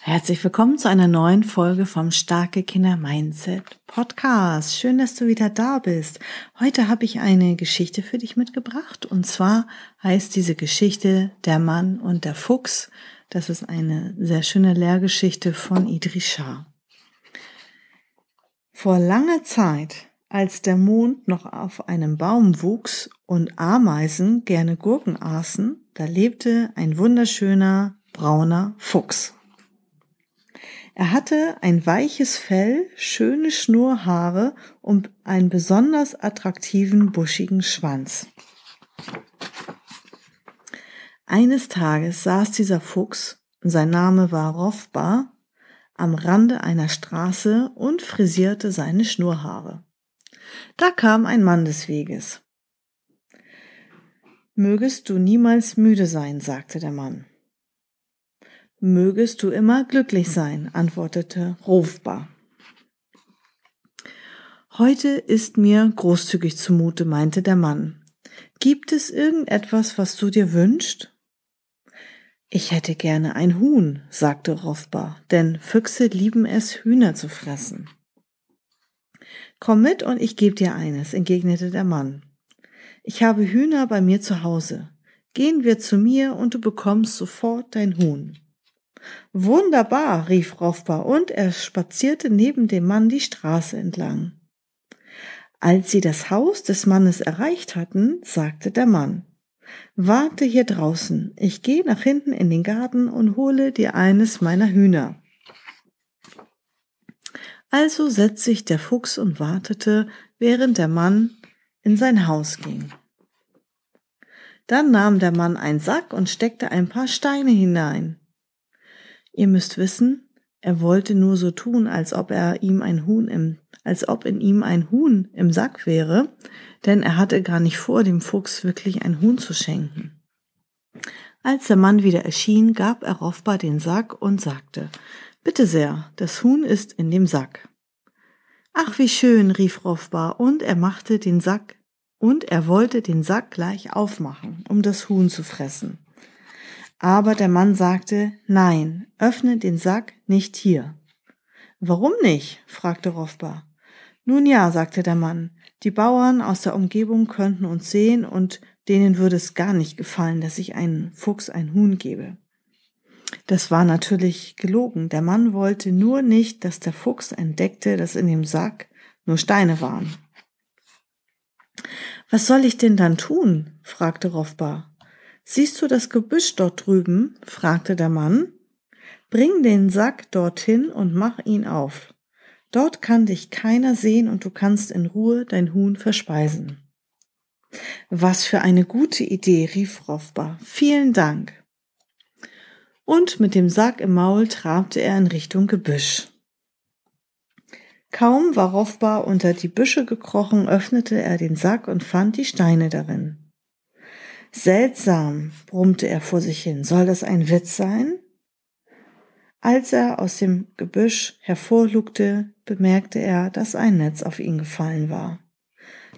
Herzlich willkommen zu einer neuen Folge vom Starke Kinder Mindset Podcast. Schön, dass du wieder da bist. Heute habe ich eine Geschichte für dich mitgebracht und zwar heißt diese Geschichte Der Mann und der Fuchs. Das ist eine sehr schöne Lehrgeschichte von Idris. Vor langer Zeit, als der Mond noch auf einem Baum wuchs und Ameisen gerne Gurken aßen, da lebte ein wunderschöner brauner Fuchs. Er hatte ein weiches Fell, schöne Schnurrhaare und einen besonders attraktiven buschigen Schwanz. Eines Tages saß dieser Fuchs, sein Name war Rofbar, am Rande einer Straße und frisierte seine Schnurrhaare. Da kam ein Mann des Weges. Mögest du niemals müde sein, sagte der Mann. Mögest du immer glücklich sein, antwortete Rofbar. Heute ist mir großzügig zumute, meinte der Mann. Gibt es irgendetwas, was du dir wünschst? Ich hätte gerne ein Huhn, sagte Rofbar, denn Füchse lieben es, Hühner zu fressen. Komm mit und ich gebe dir eines, entgegnete der Mann. Ich habe Hühner bei mir zu Hause. Gehen wir zu mir und du bekommst sofort dein Huhn. Wunderbar, rief Rofbar, und er spazierte neben dem Mann die Straße entlang. Als sie das Haus des Mannes erreicht hatten, sagte der Mann, Warte hier draußen, ich gehe nach hinten in den Garten und hole dir eines meiner Hühner. Also setzte sich der Fuchs und wartete, während der Mann in sein Haus ging. Dann nahm der Mann einen Sack und steckte ein paar Steine hinein. Ihr müsst wissen, er wollte nur so tun, als ob er ihm ein Huhn im, als ob in ihm ein Huhn im Sack wäre, denn er hatte gar nicht vor, dem Fuchs wirklich ein Huhn zu schenken. Als der Mann wieder erschien, gab er Rofbar den Sack und sagte, Bitte sehr, das Huhn ist in dem Sack. Ach, wie schön, rief Rofbar, und er machte den Sack, und er wollte den Sack gleich aufmachen, um das Huhn zu fressen. Aber der Mann sagte, nein, öffne den Sack nicht hier. Warum nicht? fragte Rofbar. Nun ja, sagte der Mann, die Bauern aus der Umgebung könnten uns sehen und denen würde es gar nicht gefallen, dass ich einen Fuchs ein Huhn gebe. Das war natürlich gelogen. Der Mann wollte nur nicht, dass der Fuchs entdeckte, dass in dem Sack nur Steine waren. Was soll ich denn dann tun? fragte Rofbar. Siehst du das Gebüsch dort drüben? fragte der Mann. Bring den Sack dorthin und mach ihn auf. Dort kann dich keiner sehen und du kannst in Ruhe dein Huhn verspeisen. Was für eine gute Idee, rief Rofbar. Vielen Dank. Und mit dem Sack im Maul trabte er in Richtung Gebüsch. Kaum war Rofbar unter die Büsche gekrochen, öffnete er den Sack und fand die Steine darin. Seltsam, brummte er vor sich hin. Soll das ein Witz sein? Als er aus dem Gebüsch hervorlugte, bemerkte er, dass ein Netz auf ihn gefallen war.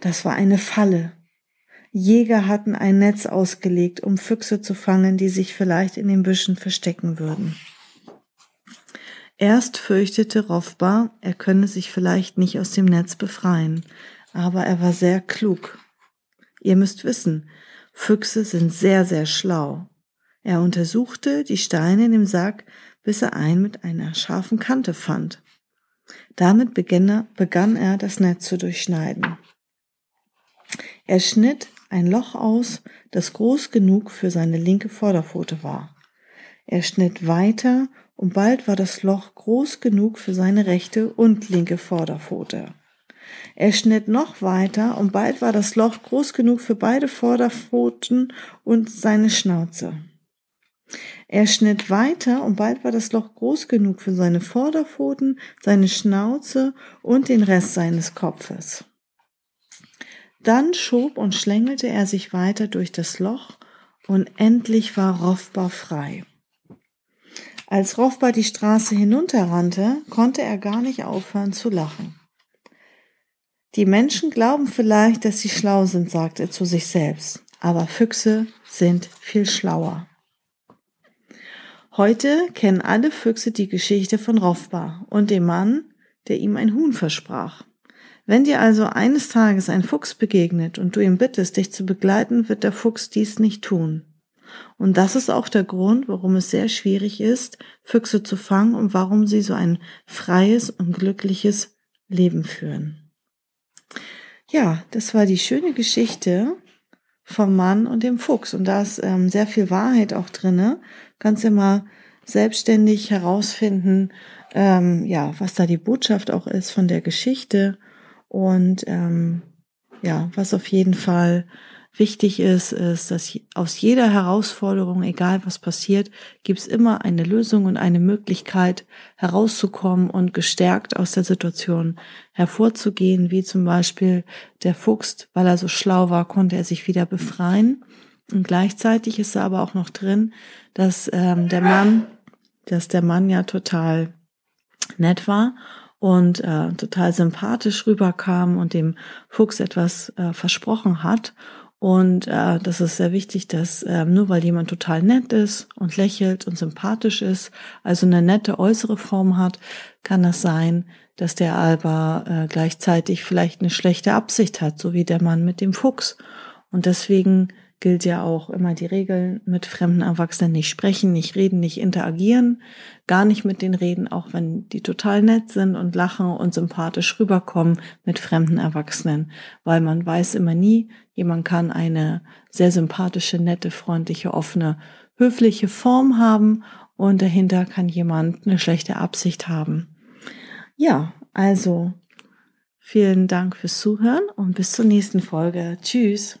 Das war eine Falle. Jäger hatten ein Netz ausgelegt, um Füchse zu fangen, die sich vielleicht in den Büschen verstecken würden. Erst fürchtete Rofbar, er könne sich vielleicht nicht aus dem Netz befreien, aber er war sehr klug. Ihr müsst wissen, Füchse sind sehr, sehr schlau. Er untersuchte die Steine in dem Sack, bis er einen mit einer scharfen Kante fand. Damit begann er, begann er das Netz zu durchschneiden. Er schnitt ein Loch aus, das groß genug für seine linke Vorderpfote war. Er schnitt weiter und bald war das Loch groß genug für seine rechte und linke Vorderpfote. Er schnitt noch weiter und bald war das Loch groß genug für beide Vorderpfoten und seine Schnauze. Er schnitt weiter und bald war das Loch groß genug für seine Vorderpfoten, seine Schnauze und den Rest seines Kopfes. Dann schob und schlängelte er sich weiter durch das Loch und endlich war Rofbar frei. Als Rofbar die Straße hinunterrannte, konnte er gar nicht aufhören zu lachen. Die Menschen glauben vielleicht, dass sie schlau sind, sagte er zu sich selbst, aber Füchse sind viel schlauer. Heute kennen alle Füchse die Geschichte von Rofbar und dem Mann, der ihm ein Huhn versprach. Wenn dir also eines Tages ein Fuchs begegnet und du ihn bittest, dich zu begleiten, wird der Fuchs dies nicht tun. Und das ist auch der Grund, warum es sehr schwierig ist, Füchse zu fangen und warum sie so ein freies und glückliches Leben führen. Ja, das war die schöne Geschichte vom Mann und dem Fuchs. Und da ist ähm, sehr viel Wahrheit auch drinne. Kannst ja mal selbstständig herausfinden, ähm, ja, was da die Botschaft auch ist von der Geschichte. Und ähm, ja, was auf jeden Fall wichtig ist, ist, dass aus jeder Herausforderung, egal was passiert, gibt es immer eine Lösung und eine Möglichkeit herauszukommen und gestärkt aus der Situation hervorzugehen, wie zum Beispiel der Fuchs, weil er so schlau war, konnte er sich wieder befreien. Und gleichzeitig ist da aber auch noch drin, dass ähm, der Mann, dass der Mann ja total nett war und äh, total sympathisch rüberkam und dem Fuchs etwas äh, versprochen hat und äh, das ist sehr wichtig, dass äh, nur weil jemand total nett ist und lächelt und sympathisch ist, also eine nette äußere Form hat, kann das sein, dass der aber äh, gleichzeitig vielleicht eine schlechte Absicht hat, so wie der Mann mit dem Fuchs. Und deswegen gilt ja auch immer die Regeln mit fremden Erwachsenen nicht sprechen, nicht reden, nicht interagieren, gar nicht mit denen reden, auch wenn die total nett sind und lachen und sympathisch rüberkommen mit fremden Erwachsenen, weil man weiß immer nie, jemand kann eine sehr sympathische, nette, freundliche, offene, höfliche Form haben und dahinter kann jemand eine schlechte Absicht haben. Ja, also vielen Dank fürs Zuhören und bis zur nächsten Folge. Tschüss.